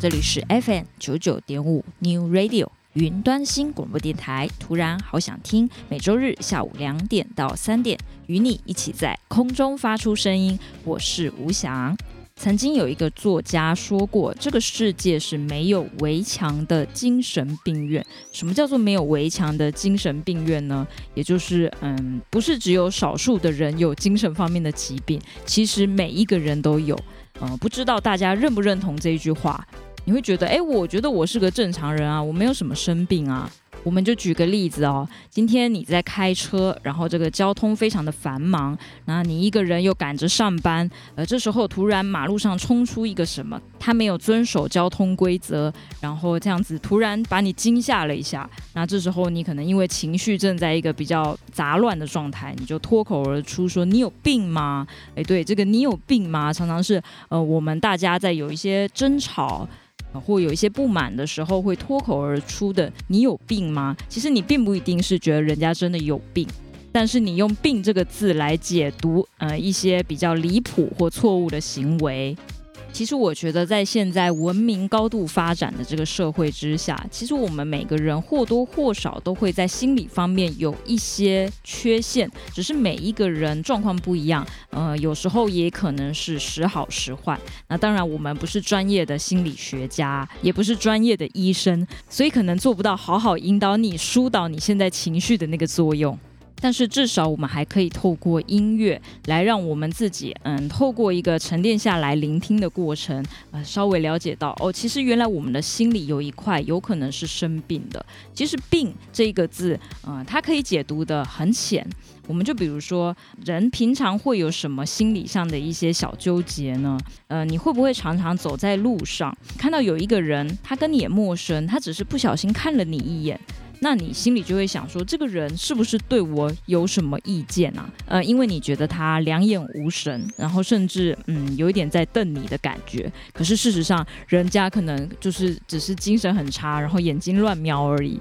这里是 FM 九九点五 New Radio 云端新广播电台。突然好想听，每周日下午两点到三点，与你一起在空中发出声音。我是吴翔。曾经有一个作家说过：“这个世界是没有围墙的精神病院。什么叫做没有围墙的精神病院呢？也就是，嗯，不是只有少数的人有精神方面的疾病，其实每一个人都有。嗯，不知道大家认不认同这一句话？你会觉得，哎，我觉得我是个正常人啊，我没有什么生病啊。”我们就举个例子哦，今天你在开车，然后这个交通非常的繁忙，那你一个人又赶着上班，呃，这时候突然马路上冲出一个什么，他没有遵守交通规则，然后这样子突然把你惊吓了一下，那这时候你可能因为情绪正在一个比较杂乱的状态，你就脱口而出说：“你有病吗？”诶，对，这个“你有病吗”常常是呃我们大家在有一些争吵。或有一些不满的时候，会脱口而出的“你有病吗？”其实你并不一定是觉得人家真的有病，但是你用“病”这个字来解读，呃，一些比较离谱或错误的行为。其实我觉得，在现在文明高度发展的这个社会之下，其实我们每个人或多或少都会在心理方面有一些缺陷，只是每一个人状况不一样。呃，有时候也可能是时好时坏。那当然，我们不是专业的心理学家，也不是专业的医生，所以可能做不到好好引导你、疏导你现在情绪的那个作用。但是至少我们还可以透过音乐来让我们自己，嗯，透过一个沉淀下来聆听的过程，呃，稍微了解到，哦，其实原来我们的心里有一块有可能是生病的。其实“病”这一个字，嗯，它可以解读得很浅。我们就比如说，人平常会有什么心理上的一些小纠结呢？呃，你会不会常常走在路上，看到有一个人，他跟你也陌生，他只是不小心看了你一眼。那你心里就会想说，这个人是不是对我有什么意见啊？呃，因为你觉得他两眼无神，然后甚至嗯有一点在瞪你的感觉。可是事实上，人家可能就是只是精神很差，然后眼睛乱瞄而已。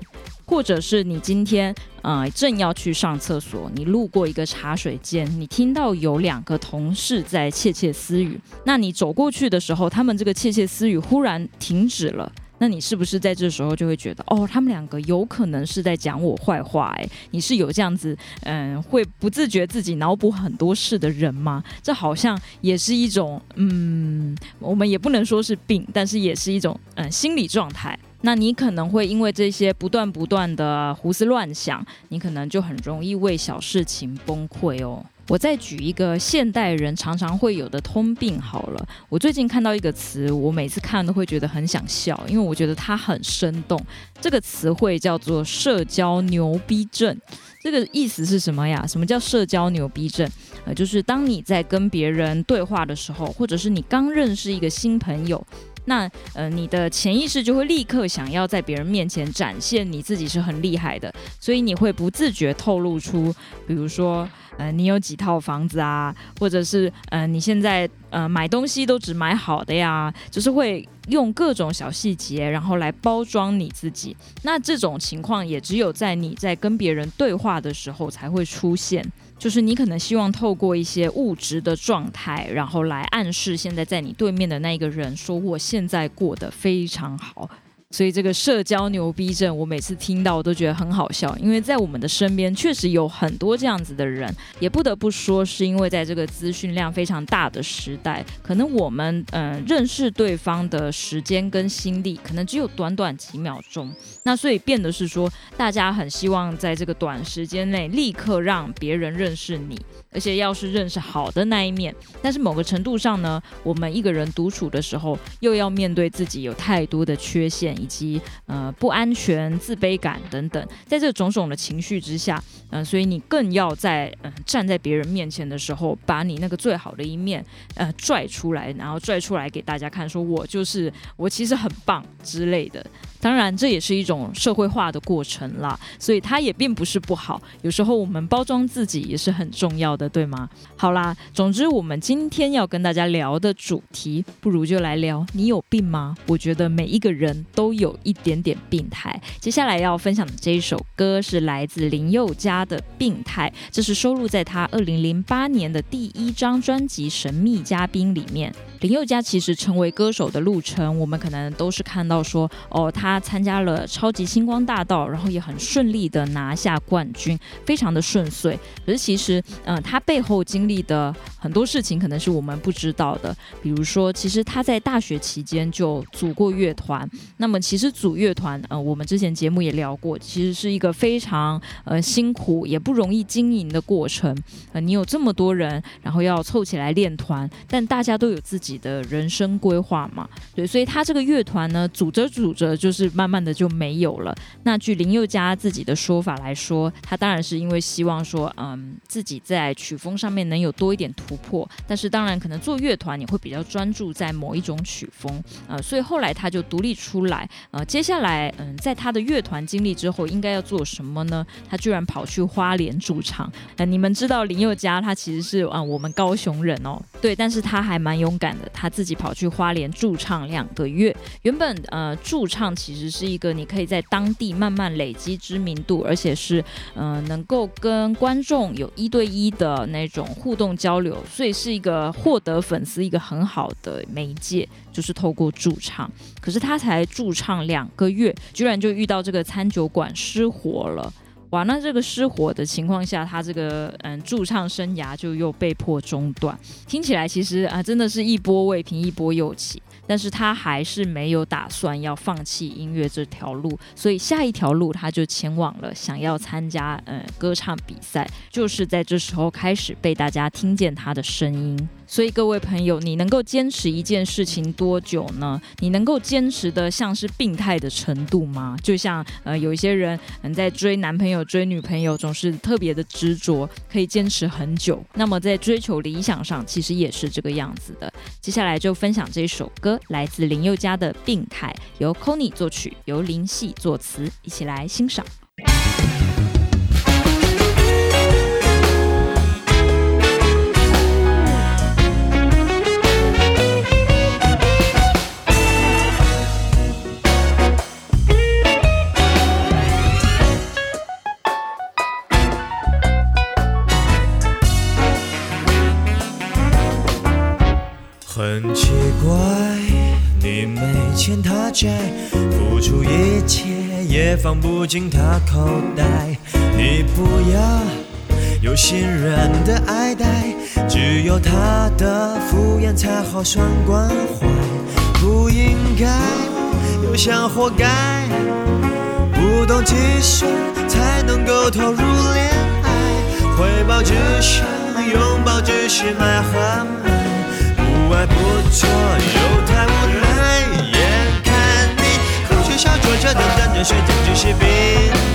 或者是你今天呃正要去上厕所，你路过一个茶水间，你听到有两个同事在窃窃私语。那你走过去的时候，他们这个窃窃私语忽然停止了。那你是不是在这时候就会觉得，哦，他们两个有可能是在讲我坏话？哎，你是有这样子，嗯，会不自觉自己脑补很多事的人吗？这好像也是一种，嗯，我们也不能说是病，但是也是一种，嗯，心理状态。那你可能会因为这些不断不断的胡思乱想，你可能就很容易为小事情崩溃哦。我再举一个现代人常常会有的通病好了。我最近看到一个词，我每次看都会觉得很想笑，因为我觉得它很生动。这个词汇叫做“社交牛逼症”。这个意思是什么呀？什么叫社交牛逼症？呃，就是当你在跟别人对话的时候，或者是你刚认识一个新朋友。那呃，你的潜意识就会立刻想要在别人面前展现你自己是很厉害的，所以你会不自觉透露出，比如说呃，你有几套房子啊，或者是呃，你现在呃买东西都只买好的呀，就是会用各种小细节，然后来包装你自己。那这种情况也只有在你在跟别人对话的时候才会出现。就是你可能希望透过一些物质的状态，然后来暗示现在在你对面的那一个人，说我现在过得非常好。所以这个社交牛逼症，我每次听到我都觉得很好笑，因为在我们的身边确实有很多这样子的人，也不得不说是因为在这个资讯量非常大的时代，可能我们嗯、认识对方的时间跟心力可能只有短短几秒钟，那所以变得是说，大家很希望在这个短时间内立刻让别人认识你。而且要是认识好的那一面，但是某个程度上呢，我们一个人独处的时候，又要面对自己有太多的缺陷，以及呃不安全、自卑感等等，在这种种的情绪之下，嗯、所以你更要在嗯、站在别人面前的时候，把你那个最好的一面呃拽出来，然后拽出来给大家看，说我就是我，其实很棒之类的。当然，这也是一种社会化的过程啦，所以它也并不是不好。有时候我们包装自己也是很重要的，对吗？好啦，总之我们今天要跟大家聊的主题，不如就来聊你有病吗？我觉得每一个人都有一点点病态。接下来要分享的这一首歌是来自林宥嘉的《病态》，这是收录在他二零零八年的第一张专辑《神秘嘉宾》里面。林宥嘉其实成为歌手的路程，我们可能都是看到说，哦，他参加了超级星光大道，然后也很顺利的拿下冠军，非常的顺遂。可是其实，嗯、他背后经历的很多事情，可能是我们不知道的。比如说，其实他在大学期间就组过乐团。那么，其实组乐团，呃，我们之前节目也聊过，其实是一个非常呃辛苦也不容易经营的过程。呃，你有这么多人，然后要凑起来练团，但大家都有自己。自己的人生规划嘛，对，所以他这个乐团呢，组着组着，就是慢慢的就没有了。那据林宥嘉自己的说法来说，他当然是因为希望说，嗯，自己在曲风上面能有多一点突破。但是当然，可能做乐团你会比较专注在某一种曲风，呃，所以后来他就独立出来。呃，接下来，嗯，在他的乐团经历之后，应该要做什么呢？他居然跑去花莲驻唱。呃，你们知道林宥嘉他其实是啊，我们高雄人哦，对，但是他还蛮勇敢。他自己跑去花莲驻唱两个月。原本呃驻唱其实是一个你可以在当地慢慢累积知名度，而且是呃能够跟观众有一对一的那种互动交流，所以是一个获得粉丝一个很好的媒介，就是透过驻唱。可是他才驻唱两个月，居然就遇到这个餐酒馆失火了。哇，那这个失火的情况下，他这个嗯驻唱生涯就又被迫中断。听起来其实啊，真的是一波未平一波又起。但是他还是没有打算要放弃音乐这条路，所以下一条路他就前往了，想要参加嗯歌唱比赛，就是在这时候开始被大家听见他的声音。所以各位朋友，你能够坚持一件事情多久呢？你能够坚持的像是病态的程度吗？就像呃有一些人嗯在追男朋友、追女朋友总是特别的执着，可以坚持很久。那么在追求理想上，其实也是这个样子的。接下来就分享这首歌，来自林宥嘉的《病态》，由 Kony 作曲，由林夕作词，一起来欣赏。很奇怪，你没欠他债，付出一切也放不进他口袋。你不要有新人的爱戴，只有他的敷衍才好算关怀。不应该又想活该，不懂计算才能够投入恋爱。回报只想拥抱，只是买和卖。不爱不错，又哭却笑坐着等等着睡，简直是病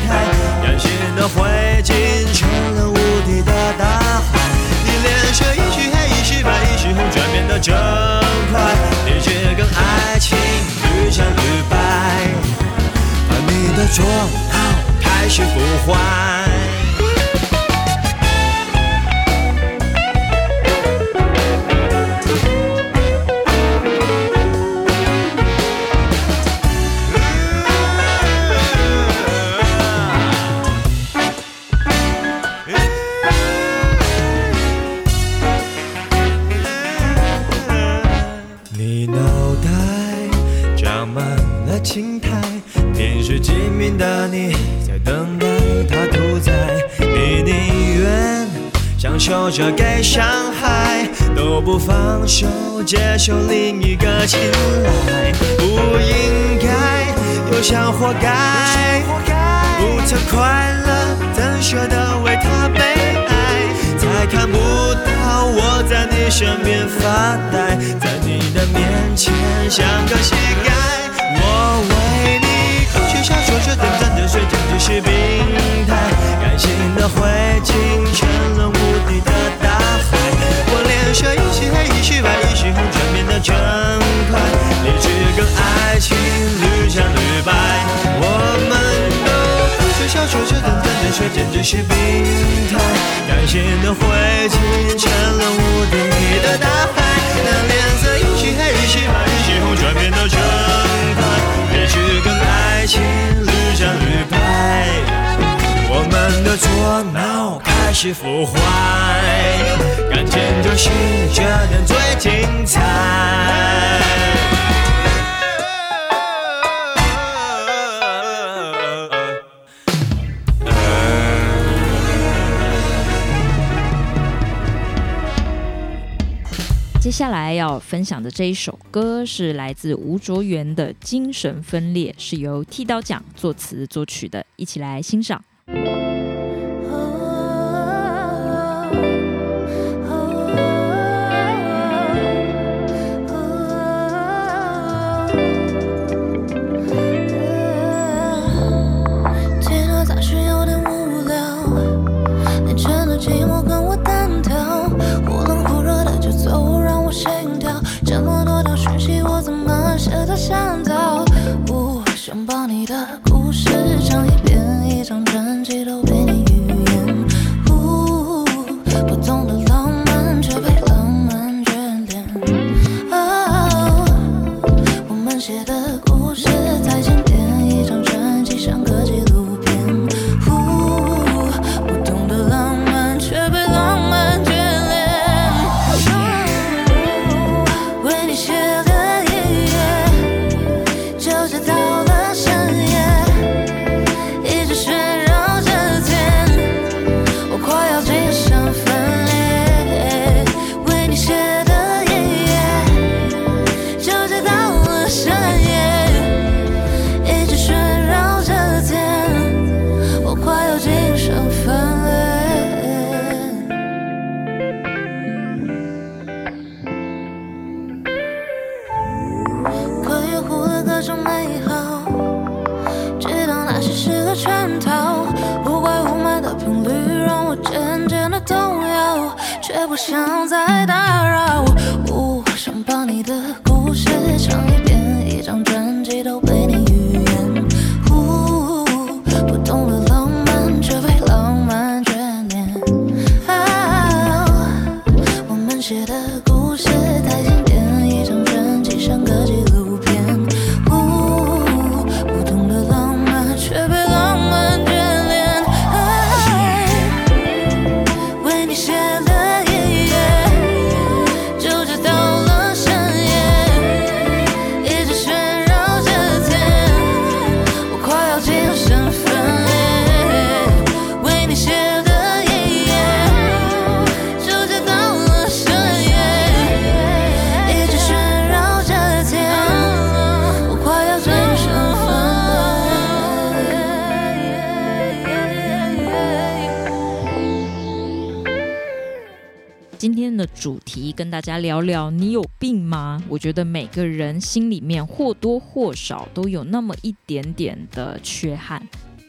态。任性的灰烬成了无底的大海。你脸色一时黑一时白，一时红转变的真快。你只跟爱情屡战屡败，把你的状态开始腐坏。接受另一个青睐，不应该又像活该，不曾快乐，怎舍得为他悲哀？才看不到我在你身边发呆，在你的面前像个乞丐。我为你哭泣笑说着等等的睡，简直是病态，感性的灰烬成了无。底的，说一起黑，一起白，一起红，转变的真快。励志跟爱情屡战屡败，我们都不缺小说，等等等，却简直是病态。感谢的灰烬成了无敌你的大海，那脸色一起黑，一起白，一起红，转变的真快。励志跟爱情屡战屡败，我们的错脑。开始腐坏，感情就是这样最精彩。接下来要分享的这一首歌是来自吴卓源的《精神分裂》，是由剃刀奖作词作曲的，一起来欣赏。舍得想走。我想把你的故事唱一遍，一张专辑都被你预言。呜，不同的浪漫却被浪漫眷恋。哦，我们写的故事。变得动摇，却不想再打扰。我想把你的。家聊聊，你有病吗？我觉得每个人心里面或多或少都有那么一点点的缺憾。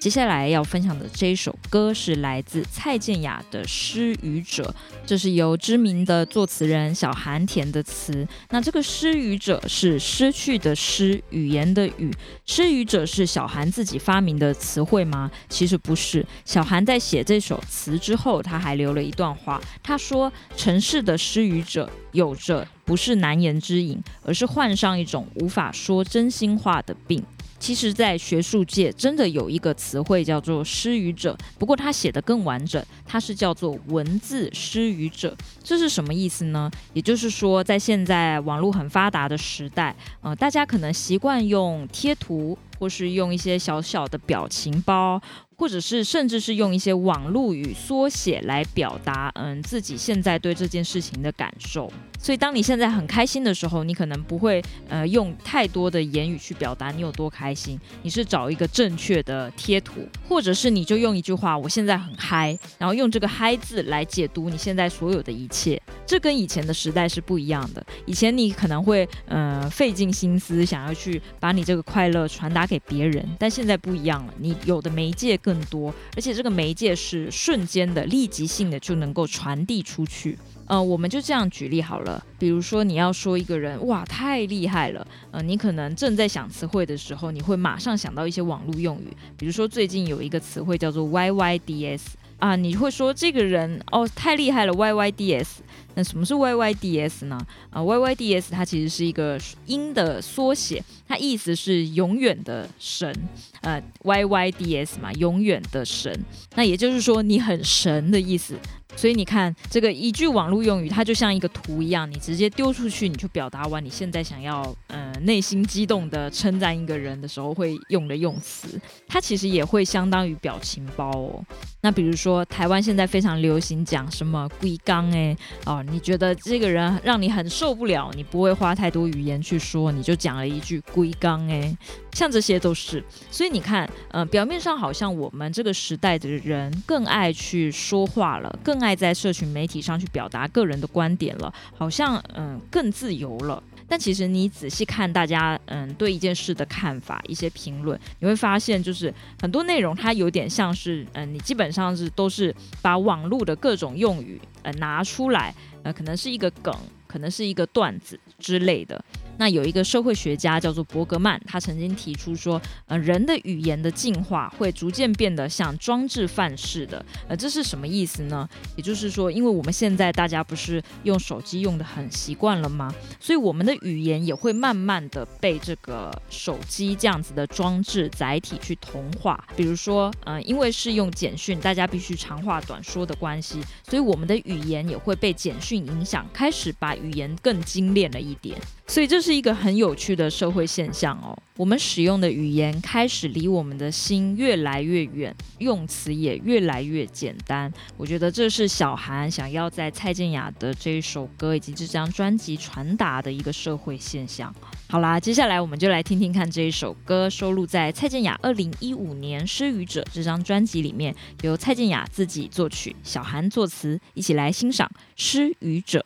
接下来要分享的这一首歌是来自蔡健雅的《失语者》，这是由知名的作词人小韩填的词。那这个“失语者”是失去的失，语言的语。失语者是小韩自己发明的词汇吗？其实不是。小韩在写这首词之后，他还留了一段话，他说：“城市的失语者有着不是难言之隐，而是患上一种无法说真心话的病。”其实，在学术界真的有一个词汇叫做“失语者”，不过他写得更完整，它是叫做“文字失语者”。这是什么意思呢？也就是说，在现在网络很发达的时代，呃，大家可能习惯用贴图，或是用一些小小的表情包。或者是甚至是用一些网络语缩写来表达，嗯，自己现在对这件事情的感受。所以，当你现在很开心的时候，你可能不会呃用太多的言语去表达你有多开心。你是找一个正确的贴图，或者是你就用一句话“我现在很嗨”，然后用这个“嗨”字来解读你现在所有的一切。这跟以前的时代是不一样的。以前你可能会呃费尽心思想要去把你这个快乐传达给别人，但现在不一样了。你有的媒介更多，而且这个媒介是瞬间的、立即性的就能够传递出去。呃，我们就这样举例好了。比如说，你要说一个人哇太厉害了，呃，你可能正在想词汇的时候，你会马上想到一些网络用语。比如说，最近有一个词汇叫做 YYDS 啊，你会说这个人哦太厉害了 YYDS。那什么是 YYDS 呢？啊，YYDS 它其实是一个音的缩写，它意思是永远的神。呃，YYDS 嘛，永远的神。那也就是说，你很神的意思。所以你看，这个一句网络用语，它就像一个图一样，你直接丢出去，你就表达完你现在想要，呃，内心激动的称赞一个人的时候会用的用词。它其实也会相当于表情包哦。那比如说，台湾现在非常流行讲什么“龟缸”哎，哦，你觉得这个人让你很受不了，你不会花太多语言去说，你就讲了一句“龟缸”哎，像这些都是。所以你看，呃，表面上好像我们这个时代的人更爱去说话了，更。爱在社群媒体上去表达个人的观点了，好像嗯更自由了。但其实你仔细看大家嗯对一件事的看法，一些评论，你会发现就是很多内容它有点像是嗯你基本上是都是把网络的各种用语呃拿出来，呃可能是一个梗，可能是一个段子之类的。那有一个社会学家叫做伯格曼，他曾经提出说，呃，人的语言的进化会逐渐变得像装置范式的，呃，这是什么意思呢？也就是说，因为我们现在大家不是用手机用得很习惯了吗？所以我们的语言也会慢慢的被这个手机这样子的装置载体去同化。比如说，呃，因为是用简讯，大家必须长话短说的关系，所以我们的语言也会被简讯影响，开始把语言更精炼了一点。所以这是一个很有趣的社会现象哦。我们使用的语言开始离我们的心越来越远，用词也越来越简单。我觉得这是小韩想要在蔡健雅的这一首歌以及这张专辑传达的一个社会现象。好啦，接下来我们就来听听看这一首歌，收录在蔡健雅二零一五年《失语者》这张专辑里面，由蔡健雅自己作曲，小韩作词，一起来欣赏《失语者》。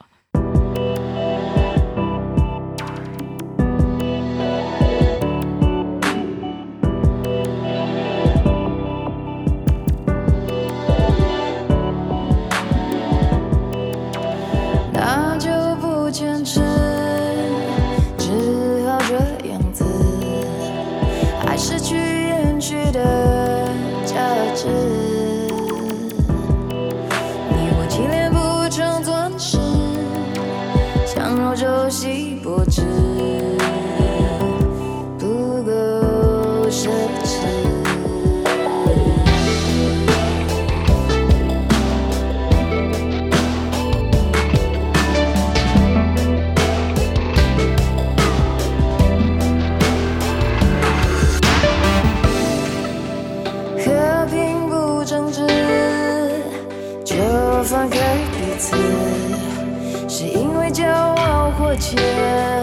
他就不坚持，只好这样子，爱失去延续的价值。你我激烈不成钻石，强弱就惜薄纸。是。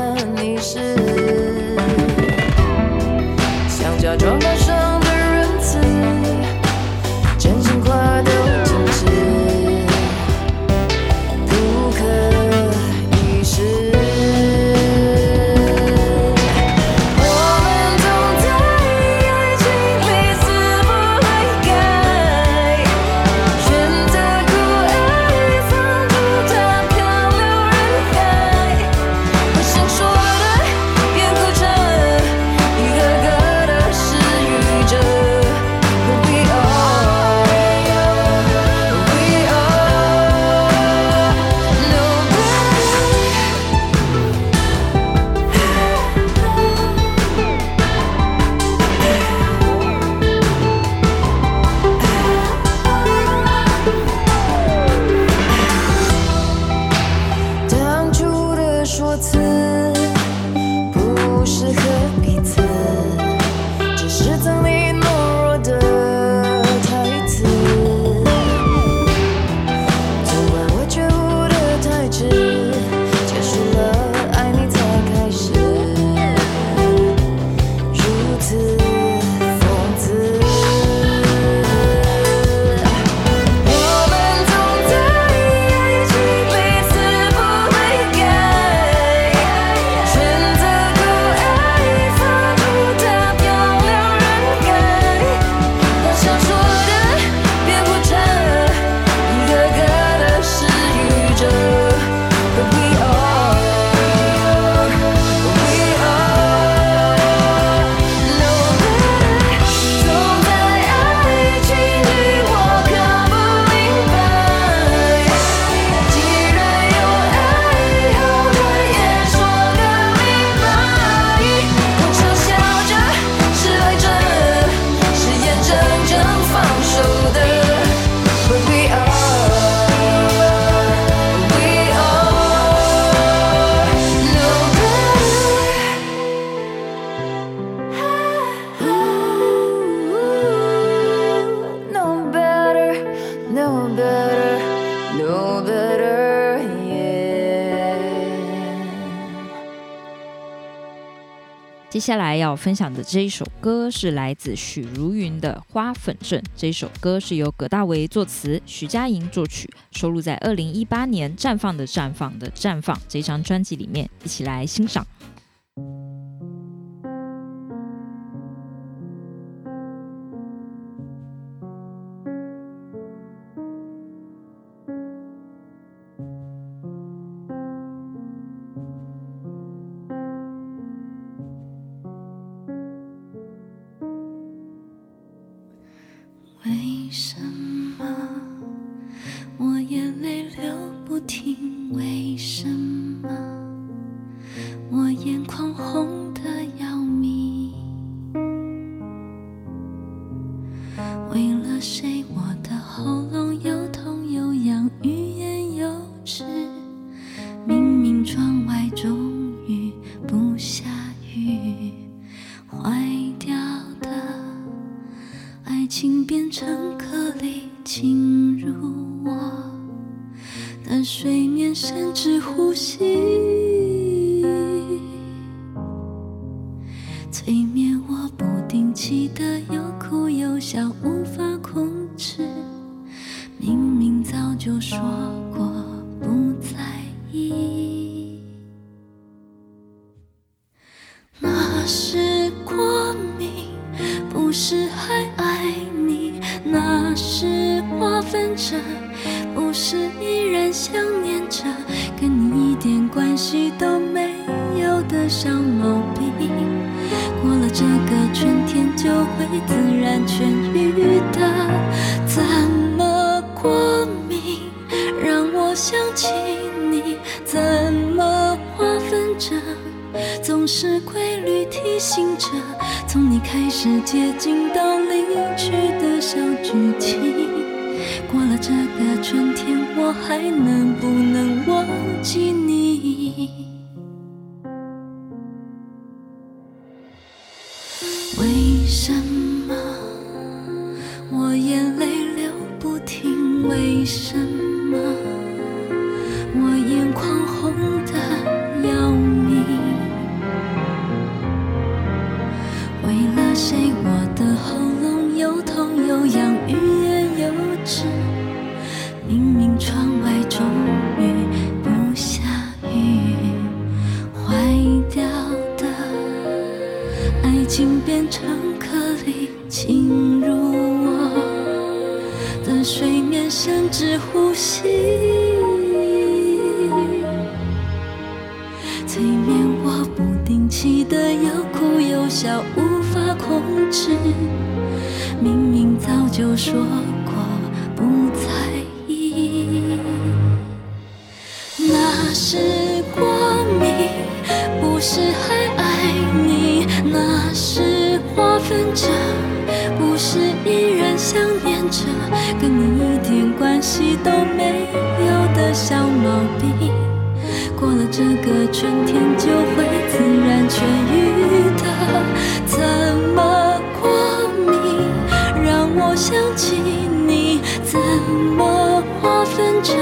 接下来要分享的这一首歌是来自许茹芸的花粉症这首歌是由葛大为作词徐佳莹作曲收录在二零一八年绽放的绽放的绽放这张专辑里面一起来欣赏。为什么我眼泪流不停？为什么？无法控制，明明早就说过不在意。那是过敏，不是还爱你；那是划分着，不是依然想念着。跟你一点关系都没有的小毛病，过了这个春天就会自然痊愈。我想起你，怎么划分着，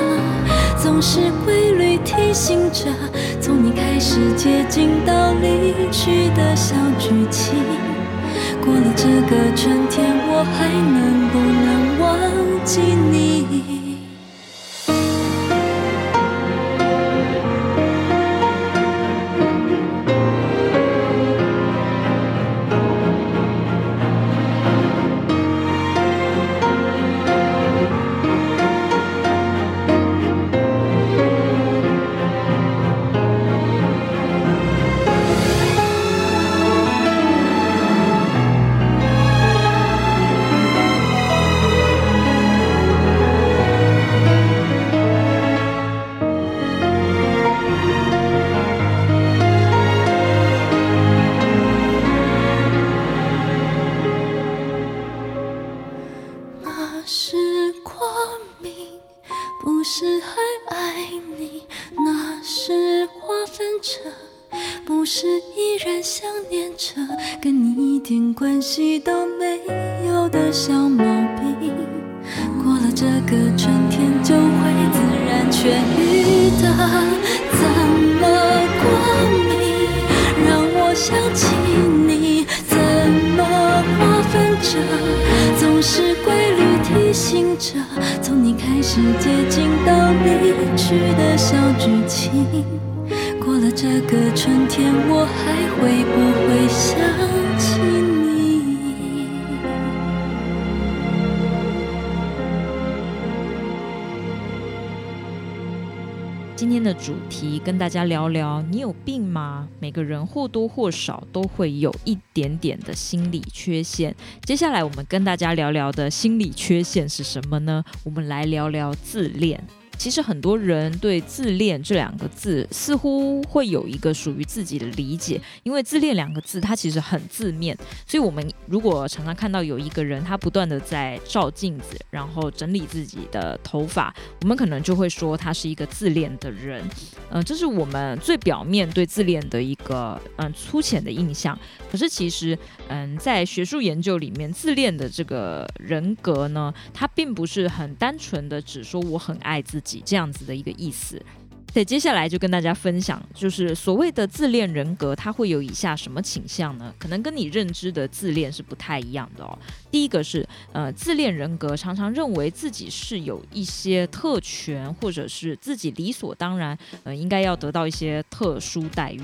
总是规律提醒着，从你开始接近到离去的小剧情，过了这个春天，我还能不能忘记你？主题跟大家聊聊，你有病吗？每个人或多或少都会有一点点的心理缺陷。接下来我们跟大家聊聊的心理缺陷是什么呢？我们来聊聊自恋。其实很多人对“自恋”这两个字似乎会有一个属于自己的理解，因为“自恋”两个字它其实很字面，所以我们如果常常看到有一个人他不断的在照镜子，然后整理自己的头发，我们可能就会说他是一个自恋的人。嗯、这是我们最表面对自恋的一个嗯、粗浅的印象。可是其实嗯、在学术研究里面，自恋的这个人格呢，它并不是很单纯的只说我很爱自己。这样子的一个意思，对，接下来就跟大家分享，就是所谓的自恋人格，它会有以下什么倾向呢？可能跟你认知的自恋是不太一样的哦。第一个是，呃，自恋人格常常认为自己是有一些特权，或者是自己理所当然，呃，应该要得到一些特殊待遇。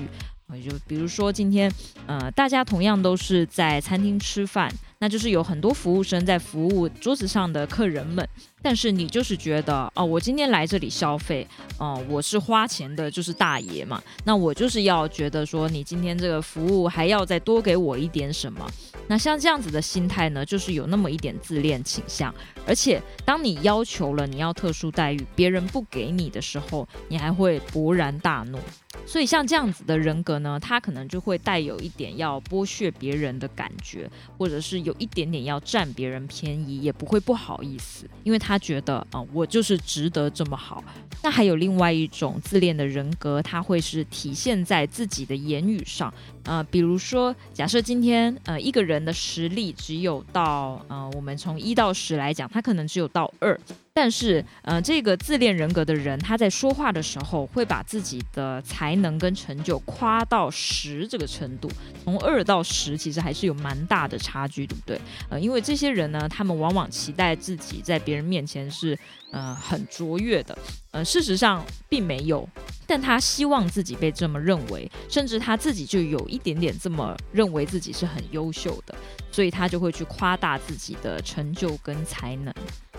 就比如说今天，呃，大家同样都是在餐厅吃饭。那就是有很多服务生在服务桌子上的客人们，但是你就是觉得哦，我今天来这里消费，哦、我是花钱的，就是大爷嘛，那我就是要觉得说你今天这个服务还要再多给我一点什么。那像这样子的心态呢，就是有那么一点自恋倾向，而且当你要求了你要特殊待遇，别人不给你的时候，你还会勃然大怒。所以像这样子的人格呢，他可能就会带有一点要剥削别人的感觉，或者是有一点点要占别人便宜，也不会不好意思，因为他觉得啊、我就是值得这么好。那还有另外一种自恋的人格，他会是体现在自己的言语上。呃，比如说，假设今天呃一个人的实力只有到呃，我们从一到十来讲，他可能只有到二，但是呃这个自恋人格的人，他在说话的时候会把自己的才能跟成就夸到十这个程度，从二到十其实还是有蛮大的差距，对不对？呃，因为这些人呢，他们往往期待自己在别人面前是呃很卓越的，呃，事实上并没有。但他希望自己被这么认为，甚至他自己就有一点点这么认为自己是很优秀的，所以他就会去夸大自己的成就跟才能。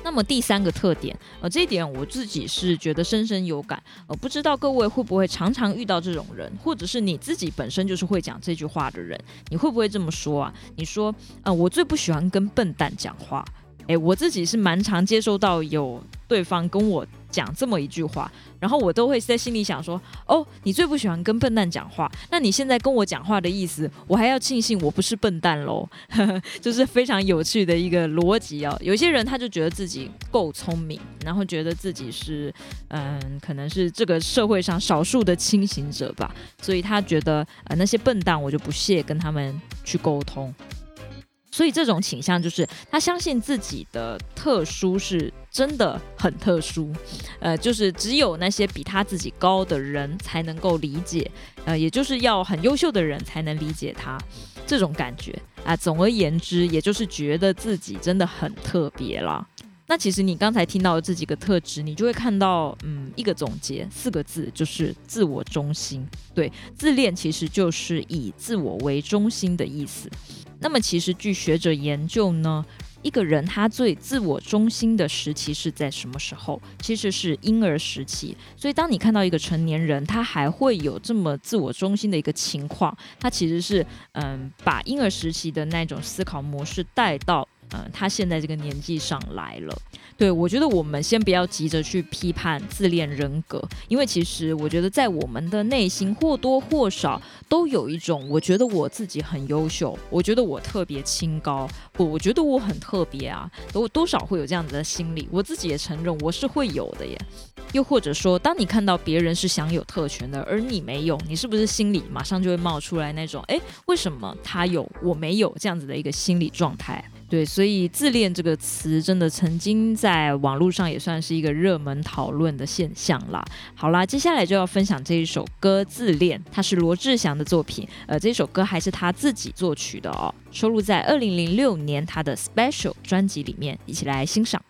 那么第三个特点，呃，这一点我自己是觉得深深有感，呃，不知道各位会不会常常遇到这种人，或者是你自己本身就是会讲这句话的人，你会不会这么说啊？你说，呃，我最不喜欢跟笨蛋讲话。诶，我自己是蛮常接收到有对方跟我讲这么一句话，然后我都会在心里想说：哦，你最不喜欢跟笨蛋讲话，那你现在跟我讲话的意思，我还要庆幸我不是笨蛋喽，就是非常有趣的一个逻辑哦。有些人他就觉得自己够聪明，然后觉得自己是嗯，可能是这个社会上少数的清醒者吧，所以他觉得呃那些笨蛋我就不屑跟他们去沟通。所以这种倾向就是他相信自己的特殊是真的很特殊，呃，就是只有那些比他自己高的人才能够理解，呃，也就是要很优秀的人才能理解他这种感觉啊。总而言之，也就是觉得自己真的很特别了。那其实你刚才听到的这几个特质，你就会看到，嗯，一个总结，四个字，就是自我中心。对，自恋其实就是以自我为中心的意思。那么，其实据学者研究呢，一个人他最自我中心的时期是在什么时候？其实是婴儿时期。所以，当你看到一个成年人他还会有这么自我中心的一个情况，他其实是嗯，把婴儿时期的那种思考模式带到。嗯，他现在这个年纪上来了，对，我觉得我们先不要急着去批判自恋人格，因为其实我觉得在我们的内心或多或少都有一种，我觉得我自己很优秀，我觉得我特别清高，我我觉得我很特别啊，都多少会有这样子的心理，我自己也承认我是会有的耶。又或者说，当你看到别人是享有特权的，而你没有，你是不是心里马上就会冒出来那种，诶，为什么他有我没有这样子的一个心理状态？对，所以自恋这个词真的曾经在网络上也算是一个热门讨论的现象啦。好啦，接下来就要分享这一首歌《自恋》，它是罗志祥的作品，呃，这首歌还是他自己作曲的哦，收录在二零零六年他的《Special》专辑里面，一起来欣赏。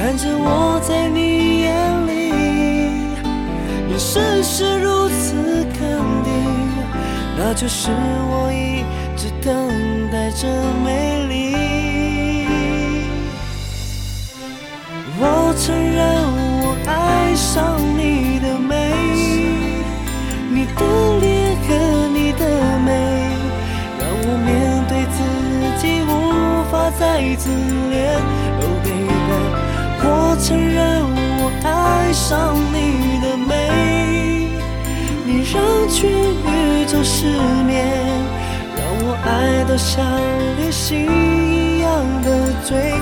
看着我在你眼里，眼神是如此肯定，那就是我一直等待着美丽。我承认我爱上你的美，你的脸和你的美，让我面对自己无法再自恋。我承认我爱上你的美你让全宇宙失眠让我爱到像流星一样的醉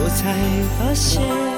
我才发现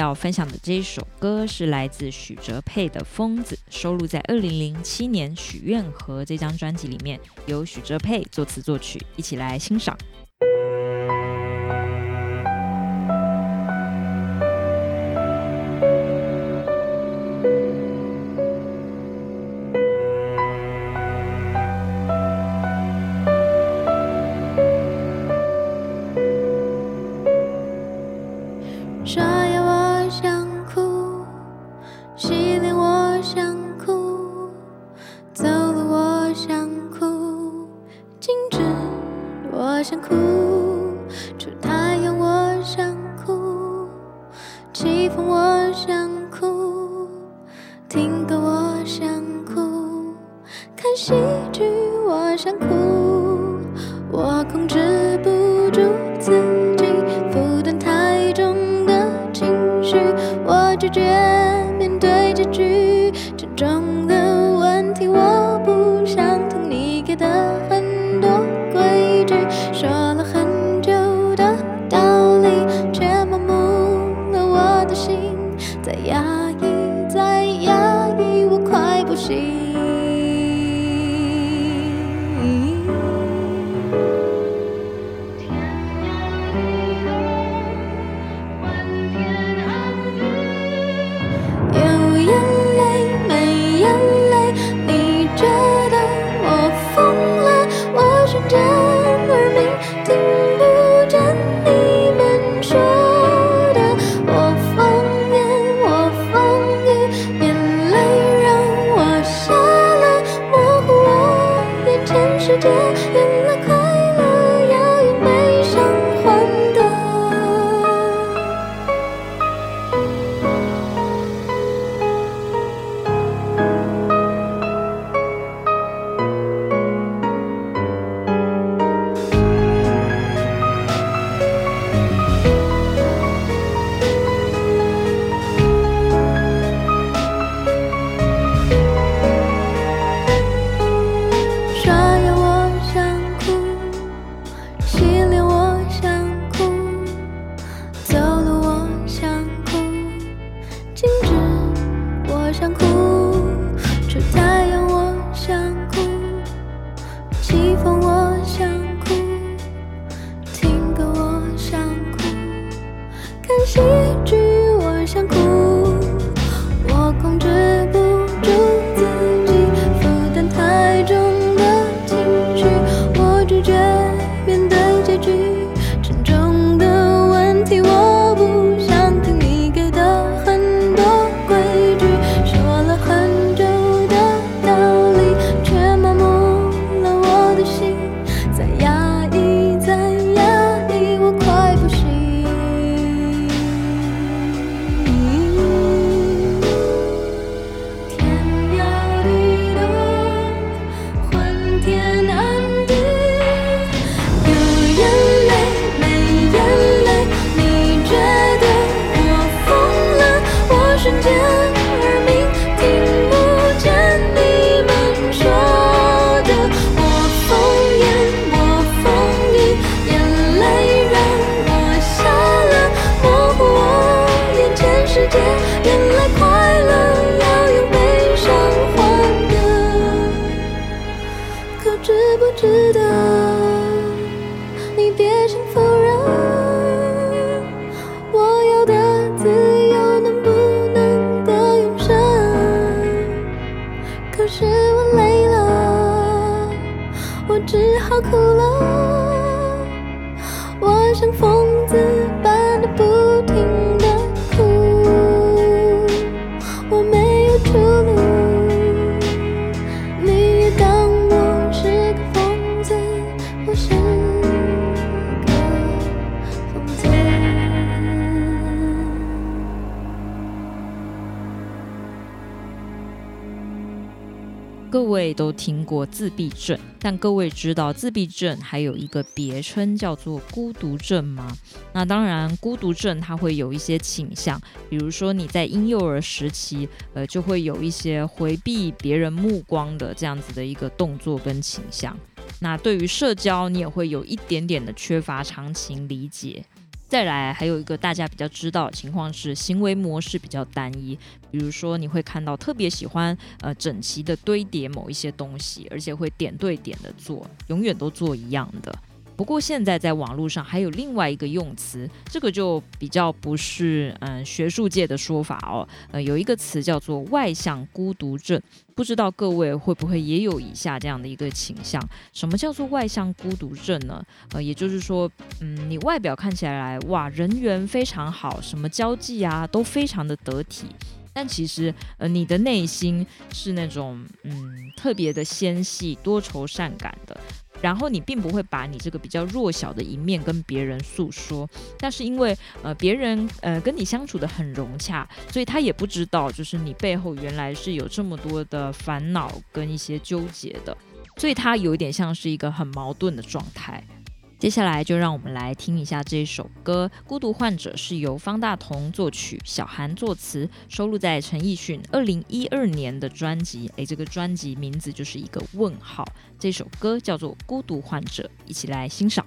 要分享的这一首歌是来自许哲佩的《疯子》，收录在二零零七年《许愿盒》这张专辑里面，由许哲佩作词作曲，一起来欣赏。你别轻浮都听过自闭症，但各位知道自闭症还有一个别称叫做孤独症吗？那当然，孤独症它会有一些倾向，比如说你在婴幼儿时期，呃，就会有一些回避别人目光的这样子的一个动作跟倾向。那对于社交，你也会有一点点的缺乏长情理解。再来，还有一个大家比较知道情况是，行为模式比较单一。比如说，你会看到特别喜欢呃整齐的堆叠某一些东西，而且会点对点的做，永远都做一样的。不过现在在网络上还有另外一个用词，这个就比较不是嗯、学术界的说法哦。呃，有一个词叫做外向孤独症，不知道各位会不会也有以下这样的一个倾向？什么叫做外向孤独症呢？呃，也就是说，嗯，你外表看起来哇人缘非常好，什么交际啊都非常的得体，但其实呃你的内心是那种嗯特别的纤细、多愁善感的。然后你并不会把你这个比较弱小的一面跟别人诉说，但是因为呃别人呃跟你相处的很融洽，所以他也不知道就是你背后原来是有这么多的烦恼跟一些纠结的。所以他有一点像是一个很矛盾的状态。接下来就让我们来听一下这首歌《孤独患者》，是由方大同作曲，小韩作词，收录在陈奕迅二零一二年的专辑。诶，这个专辑名字就是一个问号。这首歌叫做《孤独患者》，一起来欣赏。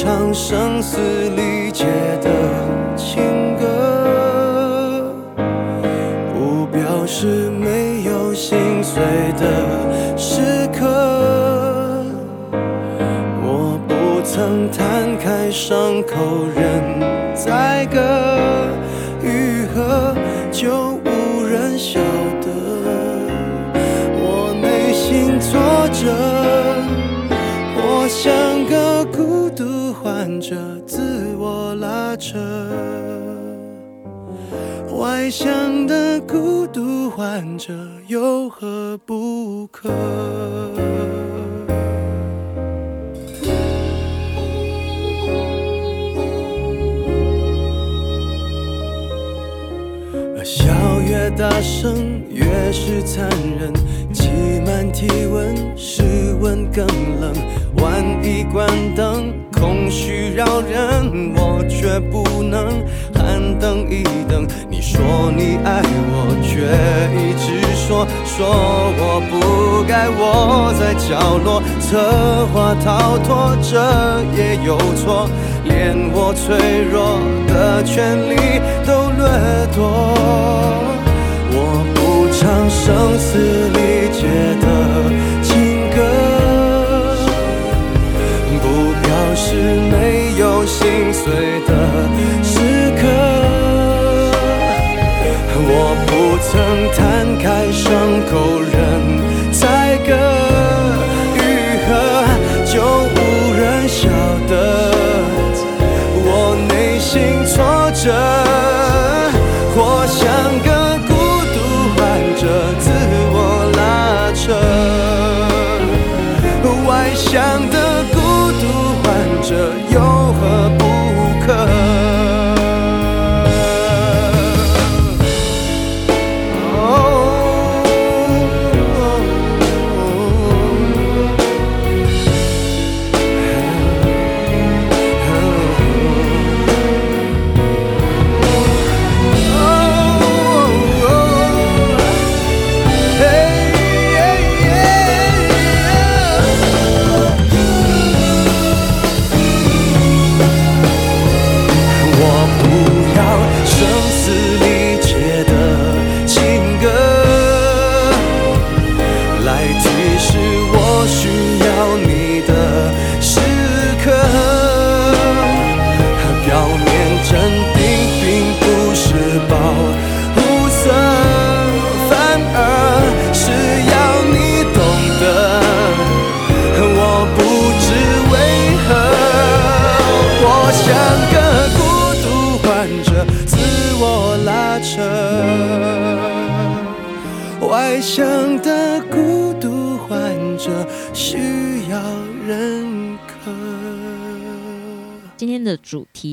唱声嘶力竭的情歌，不表示没有心碎的时刻。我不曾摊开伤口任宰割，愈合就无人晓得。我内心挫折，我像患者自我拉扯，外向的孤独患者有何不可？笑越大声，越是残忍。挤满体温，室温更冷。万一关灯，空虚扰人，我却。不能喊等一等。你说你爱我，却一直说说我不该窝在角落，策划逃脱，这也有错，连我脆弱的权利都掠夺。唱声嘶力竭的情歌，不表示没有心碎的时刻。我不曾摊开伤口任宰割，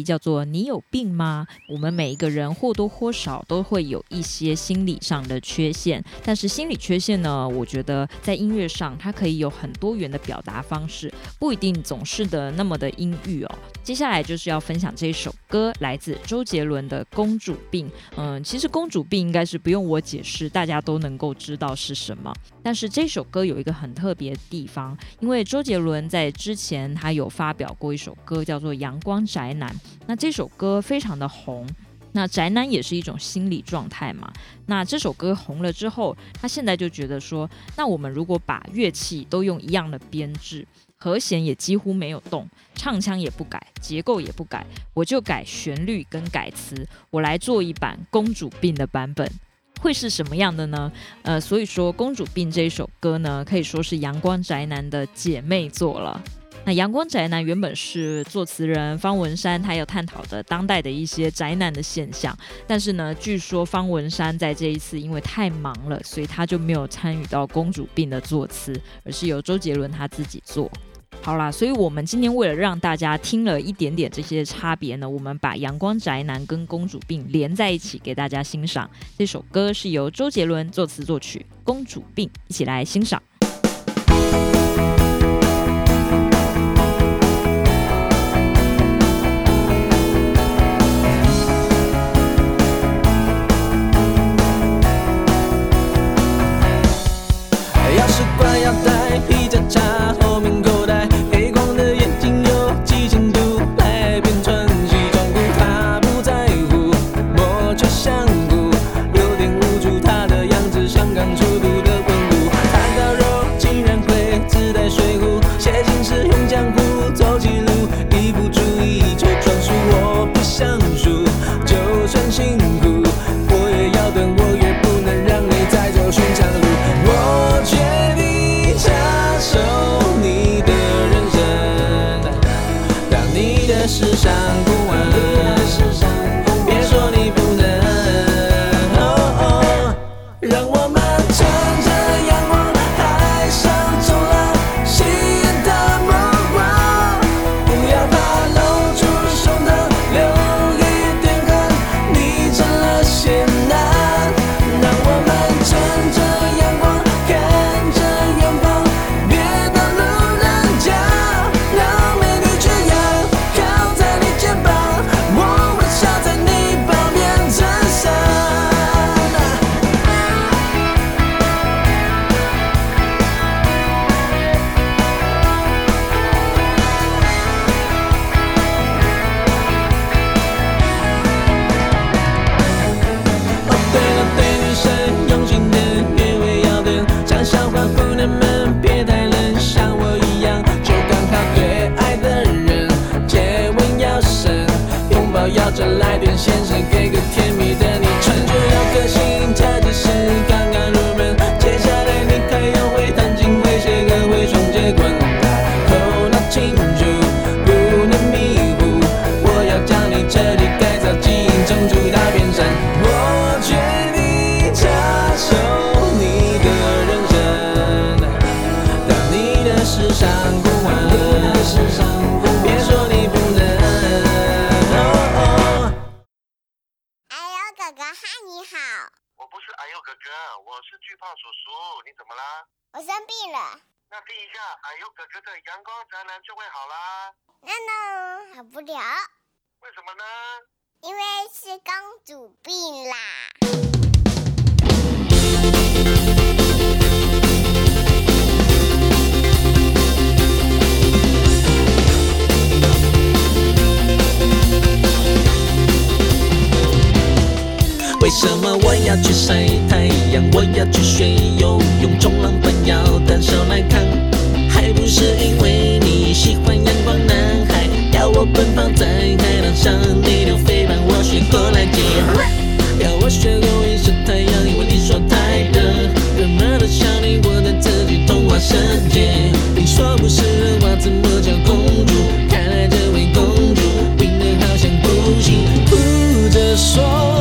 叫做“你有病吗？”我们每一个人或多或少都会有一些心理上的缺陷，但是心理缺陷呢，我觉得在音乐上它可以有很多元的表达方式，不一定总是的那么的阴郁哦。接下来就是要分享这一首歌，来自周杰伦的《公主病》。嗯，其实公主病应该是不用我解释，大家都能够知道是什么。但是这首歌有一个很特别的地方，因为周杰伦在之前他有发表过一首歌，叫做《阳光宅男》。那这首歌非常的红。那宅男也是一种心理状态嘛。那这首歌红了之后，他现在就觉得说，那我们如果把乐器都用一样的编制，和弦也几乎没有动，唱腔也不改，结构也不改，我就改旋律跟改词，我来做一版《公主病》的版本，会是什么样的呢？呃，所以说《公主病》这一首歌呢，可以说是阳光宅男的姐妹作了。那阳光宅男原本是作词人方文山，他要探讨的当代的一些宅男的现象。但是呢，据说方文山在这一次因为太忙了，所以他就没有参与到《公主病》的作词，而是由周杰伦他自己做。好啦，所以我们今天为了让大家听了一点点这些差别呢，我们把阳光宅男跟《公主病》连在一起给大家欣赏。这首歌是由周杰伦作词作曲，《公主病》，一起来欣赏。为什么我要去晒太阳？我要去学游泳、冲浪板，要单手来扛，还不是因为你喜欢阳光男孩，要我奔跑在海滩上，你教飞盘，我学过来接，要我学游泳学太阳，因为你说太热，干嘛都笑你，我在自己童话世界。你说不适合我，怎么叫公主？看来这位公主病的好像不行，哭着说。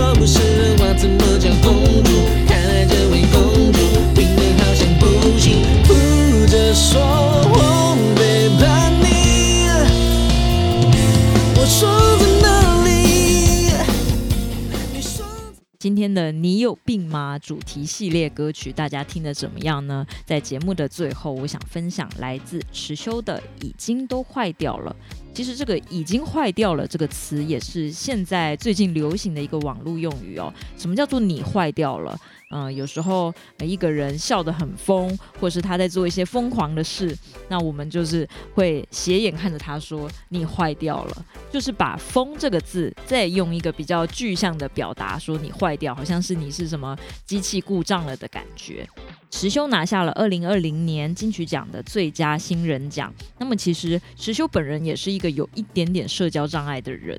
说不是人话，怎么叫公主？看来这位公主病得好像不行，哭着说谎背叛你。我说在哪里？你说。今天的你有病吗？主题系列歌曲，大家听得怎么样呢？在节目的最后，我想分享来自迟修的《已经都坏掉了》。其实这个“已经坏掉了”这个词，也是现在最近流行的一个网络用语哦。什么叫做你坏掉了？嗯、有时候一个人笑得很疯，或是他在做一些疯狂的事，那我们就是会斜眼看着他说：“你坏掉了。”就是把“疯”这个字再用一个比较具象的表达，说你坏掉，好像是你是什么机器故障了的感觉。迟修拿下了二零二零年金曲奖的最佳新人奖。那么，其实迟修本人也是一个有一点点社交障碍的人。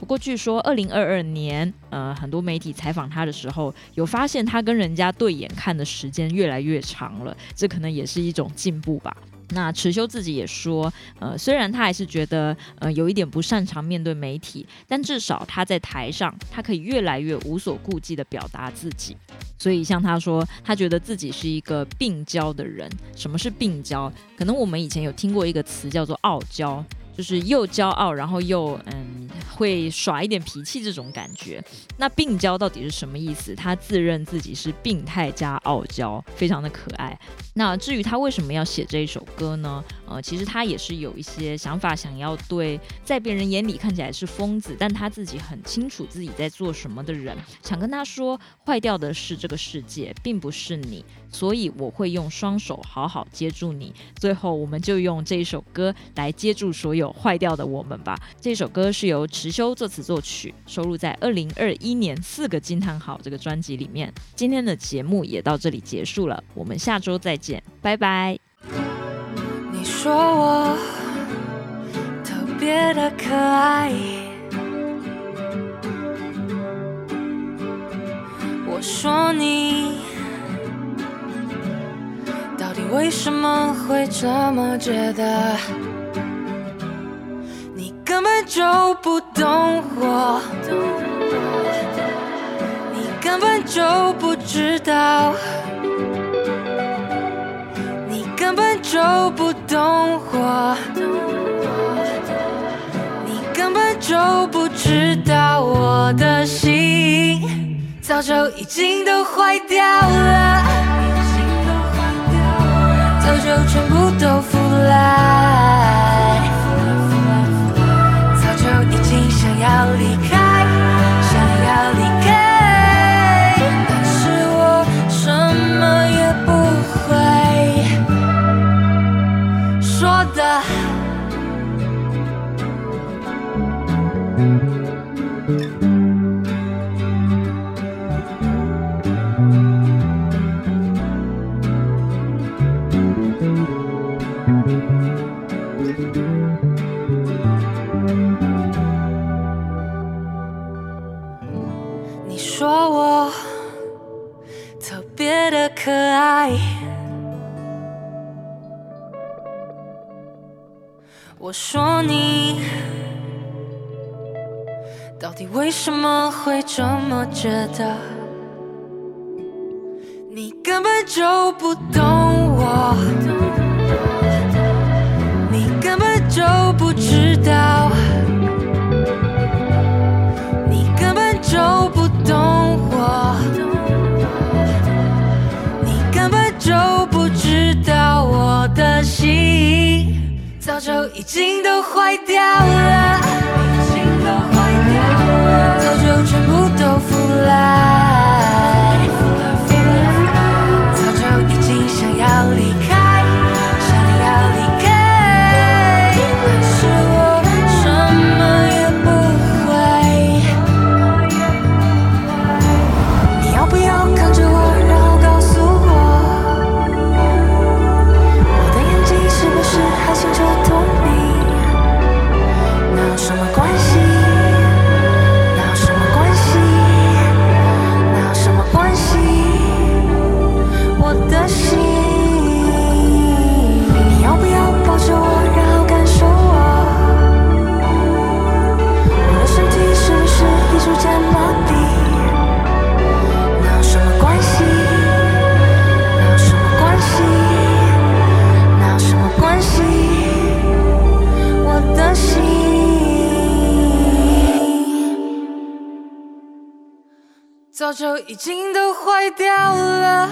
不过，据说二零二二年，呃，很多媒体采访他的时候，有发现他跟人家对眼看的时间越来越长了，这可能也是一种进步吧。那迟修自己也说，呃，虽然他还是觉得，呃，有一点不擅长面对媒体，但至少他在台上，他可以越来越无所顾忌地表达自己。所以，像他说，他觉得自己是一个病娇的人。什么是病娇？可能我们以前有听过一个词叫做傲娇。就是又骄傲，然后又嗯会耍一点脾气这种感觉。那病娇到底是什么意思？他自认自己是病态加傲娇，非常的可爱。那至于他为什么要写这一首歌呢？呃，其实他也是有一些想法，想要对在别人眼里看起来是疯子，但他自己很清楚自己在做什么的人，想跟他说，坏掉的是这个世界，并不是你。所以我会用双手好好接住你。最后，我们就用这一首歌来接住所有坏掉的我们吧。这首歌是由迟修作词作曲，收录在二零二一年四个惊叹号这个专辑里面。今天的节目也到这里结束了，我们下周再见，拜拜。你说我特别的可爱，我说你。到底为什么会这么觉得？你根本就不懂我，你根本就不知道，你根本就不懂我，你根本就不知道我的心早就已经都坏掉了。早就全部都腐烂，想要离开，想要离开，觉得可爱，我说你到底为什么会这么觉得？你根本就不懂我，早就已经都坏掉了，已经都坏掉了，早就全部都腐烂，早就已经都坏掉了。